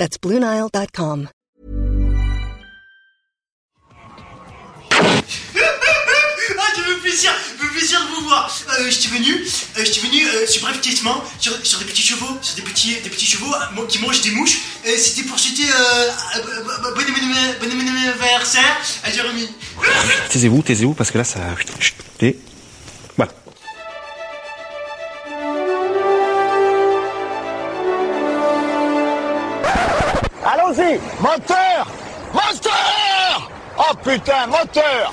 That's BlueNile.com. Ah, je me fais plaisir, me fait plaisir de vous voir. Euh, je suis venu, euh, je suis venu euh, subrepticement sur, sur des petits chevaux, sur des petits, des petits chevaux euh, qui mangent des mouches. Euh, C'était pour souhaiter euh, euh, bon bon- bon anniversaire à Jérémy. Taisez-vous, taisez-vous, parce que là, ça... Chut, Et... Moteur Moteur! Oh putain, moteur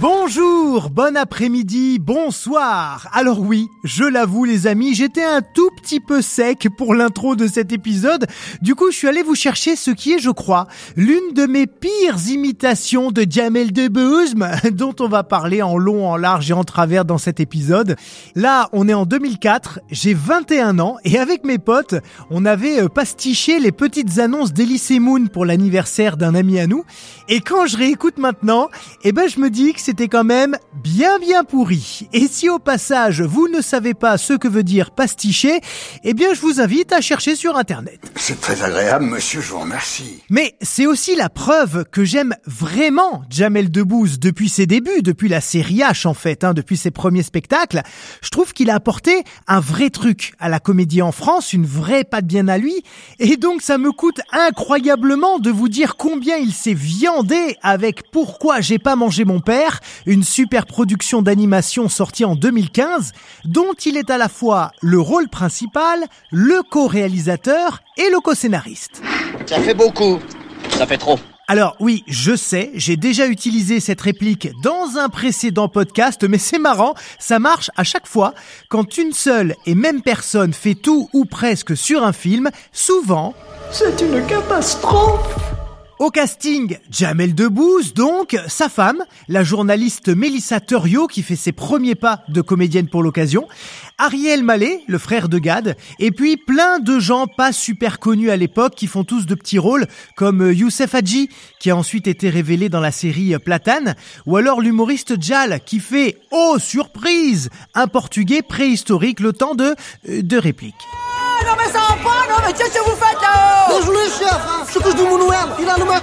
Bonjour, bon après-midi, bonsoir. Alors oui, je l'avoue les amis, j'étais un tout petit peu sec pour l'intro de cet épisode. Du coup, je suis allé vous chercher ce qui est, je crois, l'une de mes pires imitations de Jamel Debbouze, dont on va parler en long, en large et en travers dans cet épisode. Là, on est en 2004, j'ai 21 ans et avec mes potes, on avait euh, pastiché les petites annonces d'Elysée Moon pour l'anniversaire d'un ami à nous. Et quand je réécoute maintenant, eh ben je me dis que c'était quand même bien bien pourri. Et si au passage vous ne savez pas ce que veut dire pasticher, eh bien je vous invite à chercher sur internet. C'est très agréable, monsieur, je vous remercie. Mais c'est aussi la preuve que j'aime vraiment Jamel Debbouze depuis ses débuts, depuis la série H en fait, hein, depuis ses premiers spectacles. Je trouve qu'il a apporté un vrai truc à la comédie en France, une vraie patte bien à lui. Et donc ça me coûte incroyablement de vous dire combien il s'est viandé avec Pourquoi j'ai pas mangé mon père, une super production d'animation sortie en 2015, dont il est à la fois le rôle principal, le co-réalisateur et le co-scénariste. Ça fait beaucoup. Ça fait trop. Alors oui, je sais, j'ai déjà utilisé cette réplique dans un précédent podcast, mais c'est marrant, ça marche à chaque fois. Quand une seule et même personne fait tout ou presque sur un film, souvent... C'est une catastrophe. Au casting, Jamel Debbouze, donc, sa femme, la journaliste Mélissa Thurio, qui fait ses premiers pas de comédienne pour l'occasion, Ariel Mallet, le frère de Gad, et puis plein de gens pas super connus à l'époque qui font tous de petits rôles, comme Youssef Hadji, qui a ensuite été révélé dans la série Platane, ou alors l'humoriste Jal, qui fait, oh surprise, un portugais préhistorique le temps de, euh, de pas, non mais qu'est-ce que vous faites là Désolé chef, ce que je dis mon Noël, il a le mec.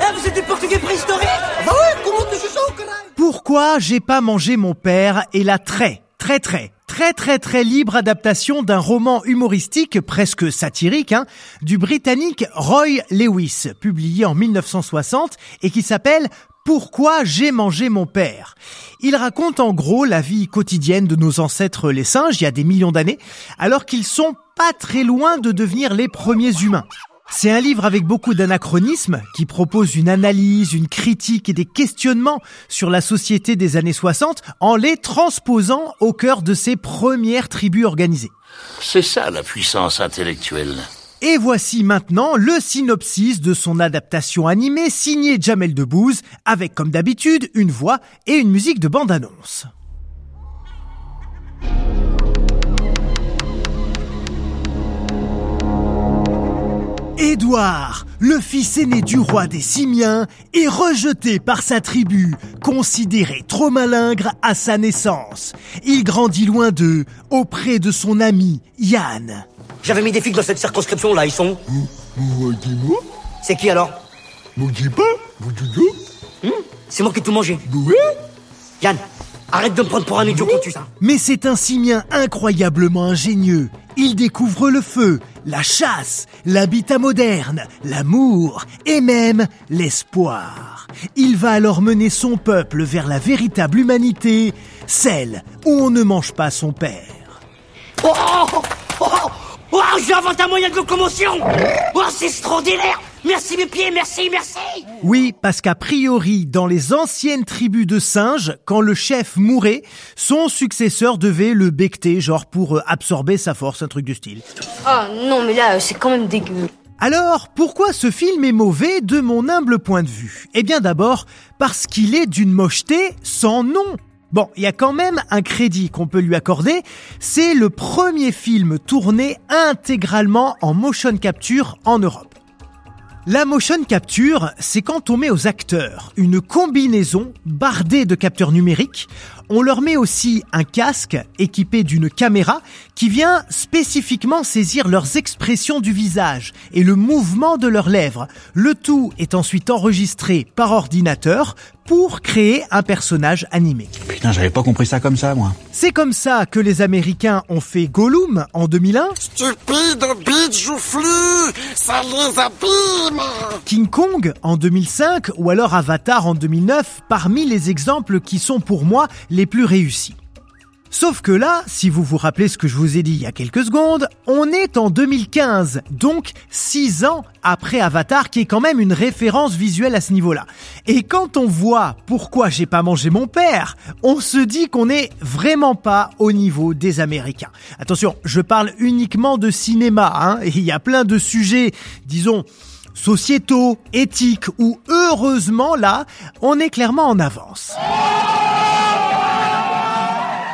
Eh, vous êtes du portugais préhistorique Bah oui, comment tu sais ça au Pourquoi j'ai pas mangé mon père est la très, très, très, très, très, très libre adaptation d'un roman humoristique, presque satirique, hein, du britannique Roy Lewis, publié en 1960 et qui s'appelle pourquoi j'ai mangé mon père? Il raconte en gros la vie quotidienne de nos ancêtres les singes il y a des millions d'années, alors qu'ils sont pas très loin de devenir les premiers humains. C'est un livre avec beaucoup d'anachronismes qui propose une analyse, une critique et des questionnements sur la société des années 60 en les transposant au cœur de ces premières tribus organisées. C'est ça la puissance intellectuelle. Et voici maintenant le synopsis de son adaptation animée signée Jamel Debbouze avec comme d'habitude une voix et une musique de bande-annonce. Édouard, le fils aîné du roi des Simiens, est rejeté par sa tribu, considéré trop malingre à sa naissance. Il grandit loin d'eux, auprès de son ami Yann. J'avais mis des figues dans cette circonscription là, ils sont où Dis-moi, C'est qui alors dites C'est moi qui ai tout mangé. Oui Yann, arrête de me prendre pour un idiot quand tu ça. Mais c'est un simien incroyablement ingénieux. Il découvre le feu, la chasse, l'habitat moderne, l'amour et même l'espoir. Il va alors mener son peuple vers la véritable humanité, celle où on ne mange pas son père. Oh, oh, oh, oh, j'ai inventé un moyen de locomotion Oh, c'est extraordinaire Merci mes pieds, merci, merci Oui, parce qu'a priori, dans les anciennes tribus de singes, quand le chef mourait, son successeur devait le becter, genre pour euh, absorber sa force, un truc du style. Ah non, mais là, c'est quand même dégueu. Alors, pourquoi ce film est mauvais de mon humble point de vue? Eh bien d'abord, parce qu'il est d'une mocheté sans nom. Bon, il y a quand même un crédit qu'on peut lui accorder, c'est le premier film tourné intégralement en motion capture en Europe. La motion capture, c'est quand on met aux acteurs une combinaison bardée de capteurs numériques. On leur met aussi un casque équipé d'une caméra qui vient spécifiquement saisir leurs expressions du visage et le mouvement de leurs lèvres. Le tout est ensuite enregistré par ordinateur pour créer un personnage animé. Putain, j'avais pas compris ça comme ça, moi. C'est comme ça que les Américains ont fait Gollum en 2001. Stupide bite joufflue Ça les abîme King Kong en 2005 ou alors Avatar en 2009 parmi les exemples qui sont pour moi les plus réussis. Sauf que là, si vous vous rappelez ce que je vous ai dit il y a quelques secondes, on est en 2015, donc 6 ans après Avatar, qui est quand même une référence visuelle à ce niveau-là. Et quand on voit pourquoi j'ai pas mangé mon père, on se dit qu'on n'est vraiment pas au niveau des Américains. Attention, je parle uniquement de cinéma, hein, il y a plein de sujets, disons, sociétaux, éthiques, où heureusement là, on est clairement en avance.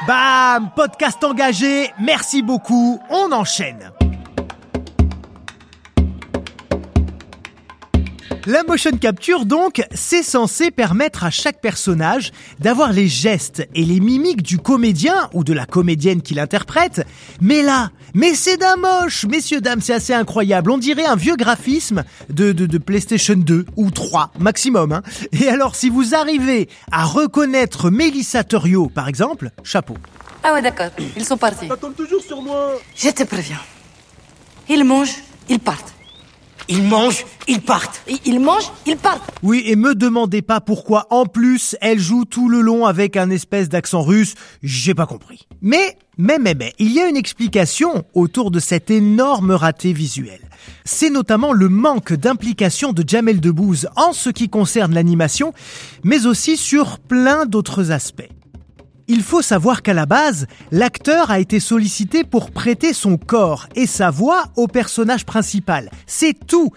Bam Podcast engagé, merci beaucoup, on enchaîne. La motion capture donc, c'est censé permettre à chaque personnage d'avoir les gestes et les mimiques du comédien ou de la comédienne qui l'interprète. Mais là, mais c'est d'un moche, messieurs dames, c'est assez incroyable. On dirait un vieux graphisme de, de, de PlayStation 2 ou 3 maximum. Hein. Et alors, si vous arrivez à reconnaître Mélissa Torio, par exemple, chapeau. Ah ouais, d'accord. Ils sont partis. Ça tombe toujours sur moi Je te préviens. Ils mangent, ils partent. Ils mangent, ils partent. Ils mangent, ils partent. Oui, et me demandez pas pourquoi en plus elle joue tout le long avec un espèce d'accent russe, j'ai pas compris. Mais, mais, mais, mais, il y a une explication autour de cet énorme raté visuel. C'est notamment le manque d'implication de Jamel Debbouze en ce qui concerne l'animation, mais aussi sur plein d'autres aspects. Il faut savoir qu'à la base, l'acteur a été sollicité pour prêter son corps et sa voix au personnage principal. C'est tout.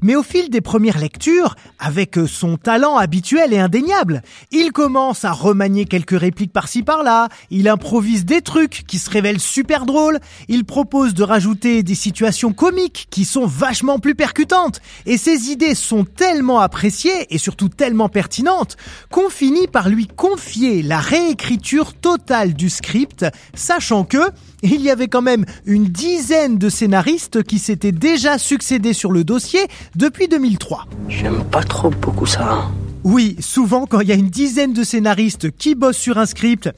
Mais au fil des premières lectures, avec son talent habituel et indéniable, il commence à remanier quelques répliques par-ci par-là, il improvise des trucs qui se révèlent super drôles, il propose de rajouter des situations comiques qui sont vachement plus percutantes, et ses idées sont tellement appréciées et surtout tellement pertinentes qu'on finit par lui confier la réécriture totale du script, sachant que il y avait quand même une dizaine de scénaristes qui s'étaient déjà succédés sur le dossier depuis 2003. J'aime pas trop beaucoup ça. Oui, souvent quand il y a une dizaine de scénaristes qui bossent sur un script,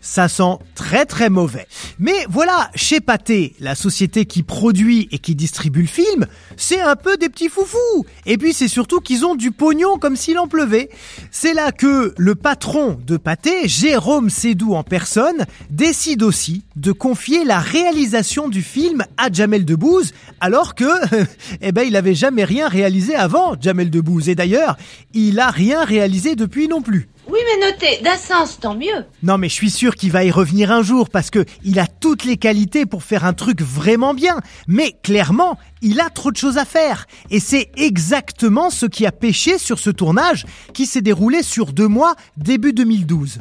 ça sent très très mauvais. Mais voilà, chez Pathé, la société qui produit et qui distribue le film, c'est un peu des petits foufous. Et puis c'est surtout qu'ils ont du pognon comme s'il en pleuvait. C'est là que le patron de Pathé, Jérôme Sédou en personne, décide aussi de confier la réalisation du film à Jamel Debbouze, alors que, eh ben, il avait jamais rien réalisé avant, Jamel Debbouze. Et d'ailleurs, il a rien réalisé depuis non plus. Oui, mais notez, d'un sens, tant mieux. Non, mais je suis sûr qu'il va y revenir un jour parce que il a toutes les qualités pour faire un truc vraiment bien. Mais clairement, il a trop de choses à faire. Et c'est exactement ce qui a pêché sur ce tournage qui s'est déroulé sur deux mois début 2012.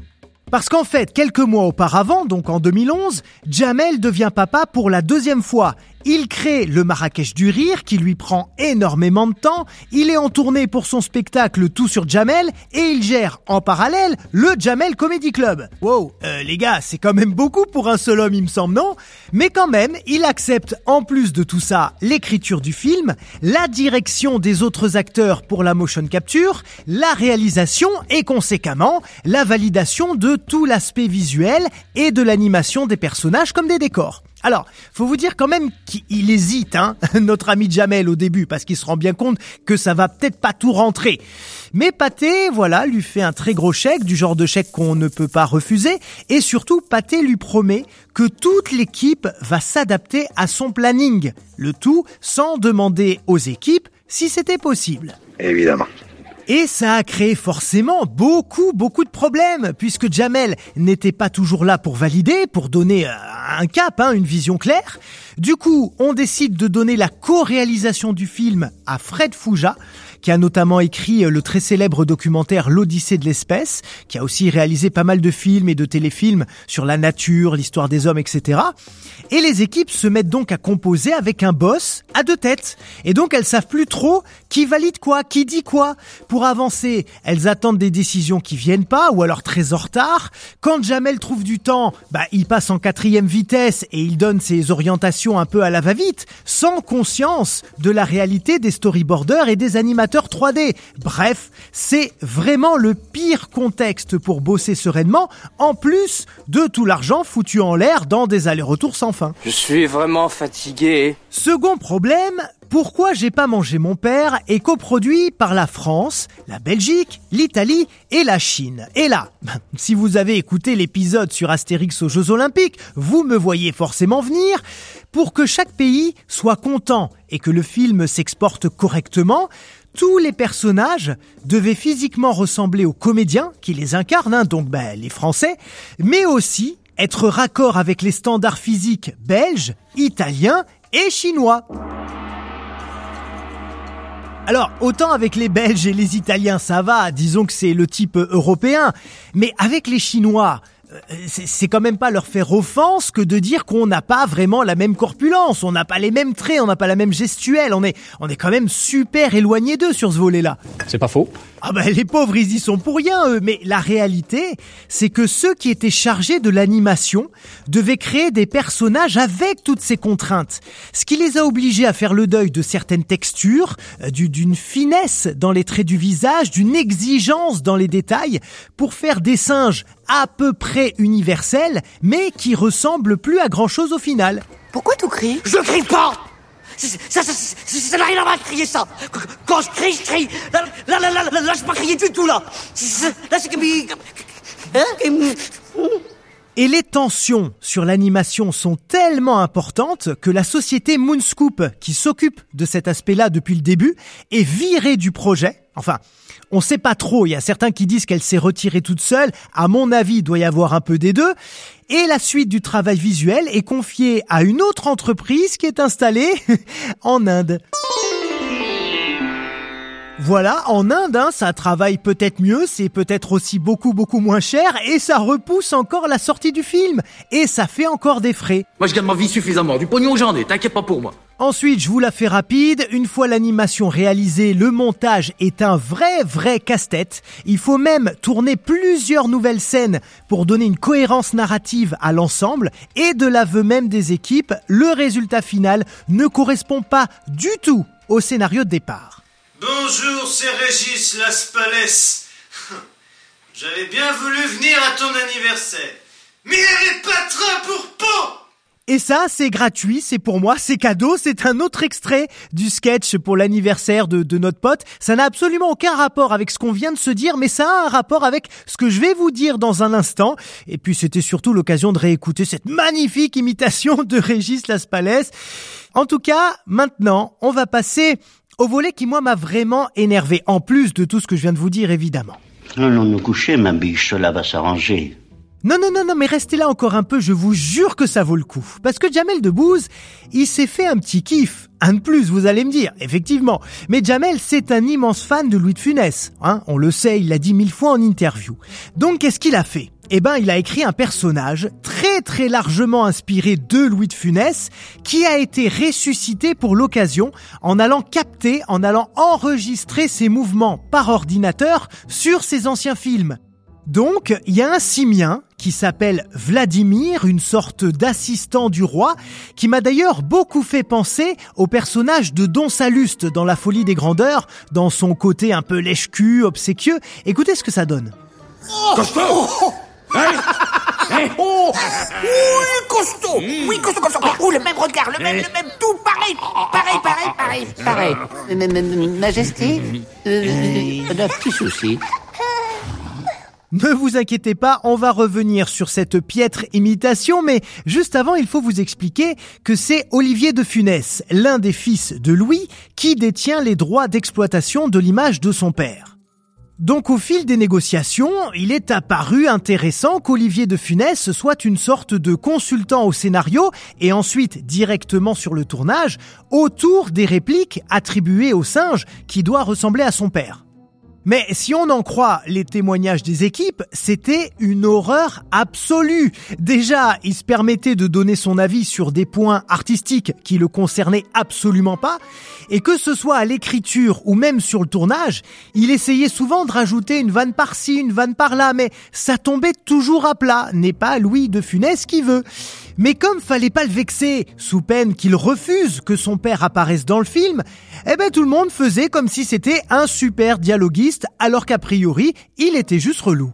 Parce qu'en fait, quelques mois auparavant, donc en 2011, Jamel devient papa pour la deuxième fois. Il crée le Marrakech du Rire qui lui prend énormément de temps. Il est en tournée pour son spectacle Tout sur Jamel et il gère en parallèle le Jamel Comedy Club. Wow, euh, les gars, c'est quand même beaucoup pour un seul homme, il me semble, non? Mais quand même, il accepte en plus de tout ça l'écriture du film, la direction des autres acteurs pour la motion capture, la réalisation et conséquemment la validation de tout l'aspect visuel et de l'animation des personnages comme des décors. Alors, faut vous dire quand même qu'il hésite, hein, notre ami Jamel au début, parce qu'il se rend bien compte que ça va peut-être pas tout rentrer. Mais Pathé, voilà, lui fait un très gros chèque, du genre de chèque qu'on ne peut pas refuser, et surtout Pathé lui promet que toute l'équipe va s'adapter à son planning, le tout sans demander aux équipes si c'était possible. Évidemment. Et ça a créé forcément beaucoup, beaucoup de problèmes, puisque Jamel n'était pas toujours là pour valider, pour donner euh, un cap, hein, une vision claire. Du coup, on décide de donner la co-réalisation du film à Fred Fouja, qui a notamment écrit euh, le très célèbre documentaire L'Odyssée de l'espèce, qui a aussi réalisé pas mal de films et de téléfilms sur la nature, l'histoire des hommes, etc. Et les équipes se mettent donc à composer avec un boss à deux têtes. Et donc elles savent plus trop qui valide quoi, qui dit quoi. Pour avancer, elles attendent des décisions qui viennent pas ou alors très en retard. Quand Jamel trouve du temps, bah, il passe en quatrième vitesse et il donne ses orientations un peu à la va-vite, sans conscience de la réalité des storyboarders et des animateurs 3D. Bref, c'est vraiment le pire contexte pour bosser sereinement, en plus de tout l'argent foutu en l'air dans des allers-retours sans fin. Je suis vraiment fatigué. Second problème, pourquoi j'ai pas mangé mon père est coproduit par la France, la Belgique, l'Italie et la Chine. Et là, si vous avez écouté l'épisode sur Astérix aux Jeux Olympiques, vous me voyez forcément venir. Pour que chaque pays soit content et que le film s'exporte correctement, tous les personnages devaient physiquement ressembler aux comédiens qui les incarnent, hein, donc ben, les Français, mais aussi être raccord avec les standards physiques belges, italiens et chinois. Alors, autant avec les Belges et les Italiens, ça va, disons que c'est le type européen, mais avec les Chinois, c'est quand même pas leur faire offense que de dire qu'on n'a pas vraiment la même corpulence, on n'a pas les mêmes traits, on n'a pas la même gestuelle, on est, on est quand même super éloigné d'eux sur ce volet-là. C'est pas faux. Ah ben les pauvres ils y sont pour rien eux, mais la réalité c'est que ceux qui étaient chargés de l'animation devaient créer des personnages avec toutes ces contraintes, ce qui les a obligés à faire le deuil de certaines textures, euh, d'une finesse dans les traits du visage, d'une exigence dans les détails, pour faire des singes à peu près universels, mais qui ressemblent plus à grand chose au final. Pourquoi tu cries Je crie pas ça, pas crier du tout, là. Hein? Et les tensions sur l'animation sont tellement importantes que la société Moonscoop, qui s'occupe de cet aspect-là depuis le début, est virée du projet. Enfin, on sait pas trop. Il y a certains qui disent qu'elle s'est retirée toute seule. À mon avis, il doit y avoir un peu des deux. Et la suite du travail visuel est confiée à une autre entreprise qui est installée en Inde. Voilà, en Inde, hein, ça travaille peut-être mieux, c'est peut-être aussi beaucoup beaucoup moins cher, et ça repousse encore la sortie du film, et ça fait encore des frais. Moi je gagne ma vie suffisamment, du pognon j'en ai, t'inquiète pas pour moi. Ensuite, je vous la fais rapide. Une fois l'animation réalisée, le montage est un vrai, vrai casse-tête. Il faut même tourner plusieurs nouvelles scènes pour donner une cohérence narrative à l'ensemble. Et de l'aveu même des équipes, le résultat final ne correspond pas du tout au scénario de départ. Bonjour, c'est Régis Laspalès. J'avais bien voulu venir à ton anniversaire. Mais il n'y avait pas train pour Pau et ça, c'est gratuit, c'est pour moi, c'est cadeau, c'est un autre extrait du sketch pour l'anniversaire de, de, notre pote. Ça n'a absolument aucun rapport avec ce qu'on vient de se dire, mais ça a un rapport avec ce que je vais vous dire dans un instant. Et puis c'était surtout l'occasion de réécouter cette magnifique imitation de Régis Laspalès. En tout cas, maintenant, on va passer au volet qui, moi, m'a vraiment énervé, en plus de tout ce que je viens de vous dire, évidemment. Allons nous coucher, ma biche, cela va s'arranger. Non, non, non, non, mais restez là encore un peu, je vous jure que ça vaut le coup. Parce que Jamel Debbouze, il s'est fait un petit kiff. Un de plus, vous allez me dire, effectivement. Mais Jamel, c'est un immense fan de Louis de Funès. Hein On le sait, il l'a dit mille fois en interview. Donc, qu'est-ce qu'il a fait? Eh ben, il a écrit un personnage très très largement inspiré de Louis de Funès qui a été ressuscité pour l'occasion en allant capter, en allant enregistrer ses mouvements par ordinateur sur ses anciens films. Donc, il y a un simien qui s'appelle Vladimir, une sorte d'assistant du roi, qui m'a d'ailleurs beaucoup fait penser au personnage de Don Saluste dans La Folie des Grandeurs, dans son côté un peu lèche-cul, obséquieux. Écoutez ce que ça donne. Hein hein oh Oui, costaud Oui, costaud comme ça Oh, le même regard, le même, le même, tout pareil. Pareil, pareil, pareil, pareil. Majesté, euh, un petit souci. Ne vous inquiétez pas, on va revenir sur cette piètre imitation, mais juste avant, il faut vous expliquer que c'est Olivier de Funès, l'un des fils de Louis, qui détient les droits d'exploitation de l'image de son père. Donc au fil des négociations, il est apparu intéressant qu'Olivier de Funès soit une sorte de consultant au scénario et ensuite directement sur le tournage autour des répliques attribuées au singe qui doit ressembler à son père. Mais si on en croit les témoignages des équipes, c'était une horreur absolue. Déjà, il se permettait de donner son avis sur des points artistiques qui le concernaient absolument pas, et que ce soit à l'écriture ou même sur le tournage, il essayait souvent de rajouter une vanne par-ci, une vanne par-là, mais ça tombait toujours à plat, n'est pas Louis de Funès qui veut. Mais comme fallait pas le vexer, sous peine qu'il refuse que son père apparaisse dans le film, eh ben tout le monde faisait comme si c'était un super dialoguiste, alors qu'a priori, il était juste relou.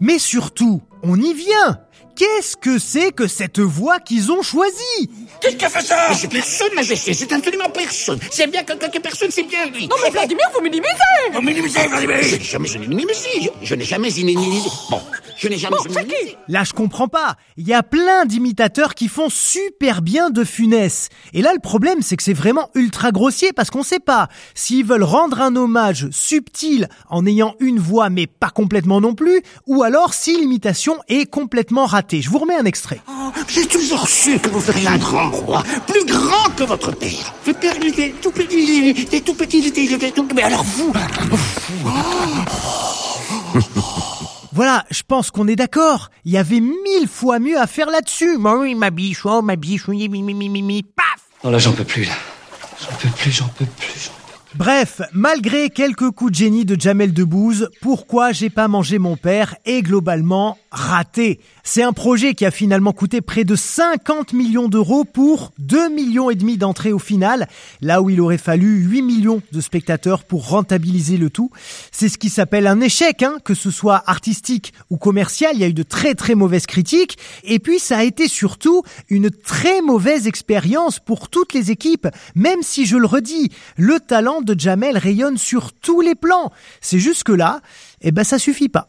Mais surtout, on y vient Qu'est-ce que c'est que cette voix qu'ils ont choisie Qu'est-ce qui a fait ça Mais c'est personne, majesté, c'est absolument personne. C'est bien que quelques personnes, c'est bien lui. Non mais Vladimir, vous minimisez Vous minimisez, Vladimir Je n'ai jamais minimisé. Je, je n'ai jamais minimisé. Bon, je n'ai jamais Bon, c'est minimisé. qui Là, je comprends pas. Il y a plein d'imitateurs qui font super bien de Funès. Et là, le problème, c'est que c'est vraiment ultra grossier parce qu'on sait pas s'ils veulent rendre un hommage subtil en ayant une voix mais pas complètement non plus, ou alors si l'imitation est complètement ratée. Je vous remets un extrait. Oh, J'ai toujours su que vous feriez un grand roi, plus grand que votre père. Votre père, il était tout petit, il était tout petit, il était, tout... Mais alors vous, Voilà, je pense qu'on est d'accord. Il y avait mille fois mieux à faire là-dessus. Bah oui, ma biche, oh, ma biche, oui, mi, mi, mi, mi, mi, paf Non, là, j'en peux plus, là. J'en peux plus, j'en peux plus, j'en peux Bref, malgré quelques coups de génie de Jamel Debbouze, pourquoi j'ai pas mangé mon père est globalement raté. C'est un projet qui a finalement coûté près de 50 millions d'euros pour 2 millions et demi d'entrées au final, là où il aurait fallu 8 millions de spectateurs pour rentabiliser le tout. C'est ce qui s'appelle un échec, hein, que ce soit artistique ou commercial. Il y a eu de très très mauvaises critiques. Et puis ça a été surtout une très mauvaise expérience pour toutes les équipes, même si je le redis, le talent de Jamel rayonne sur tous les plans. C'est juste que là, eh ben ça suffit pas.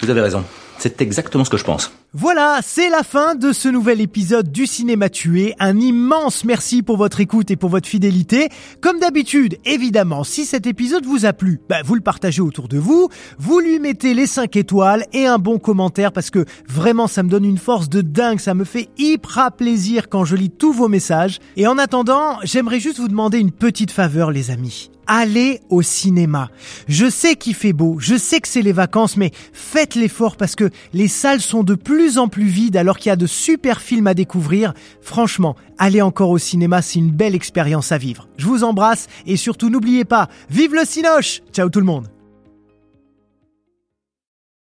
Vous avez raison. C'est exactement ce que je pense. Voilà, c'est la fin de ce nouvel épisode du Cinéma Tué. Un immense merci pour votre écoute et pour votre fidélité. Comme d'habitude, évidemment, si cet épisode vous a plu, bah, vous le partagez autour de vous, vous lui mettez les 5 étoiles et un bon commentaire parce que vraiment ça me donne une force de dingue, ça me fait hyper plaisir quand je lis tous vos messages. Et en attendant, j'aimerais juste vous demander une petite faveur les amis allez au cinéma. Je sais qu'il fait beau, je sais que c'est les vacances, mais faites l'effort parce que les salles sont de plus en plus vides alors qu'il y a de super films à découvrir. Franchement, allez encore au cinéma, c'est une belle expérience à vivre. Je vous embrasse et surtout n'oubliez pas, vive le cinoche Ciao tout le monde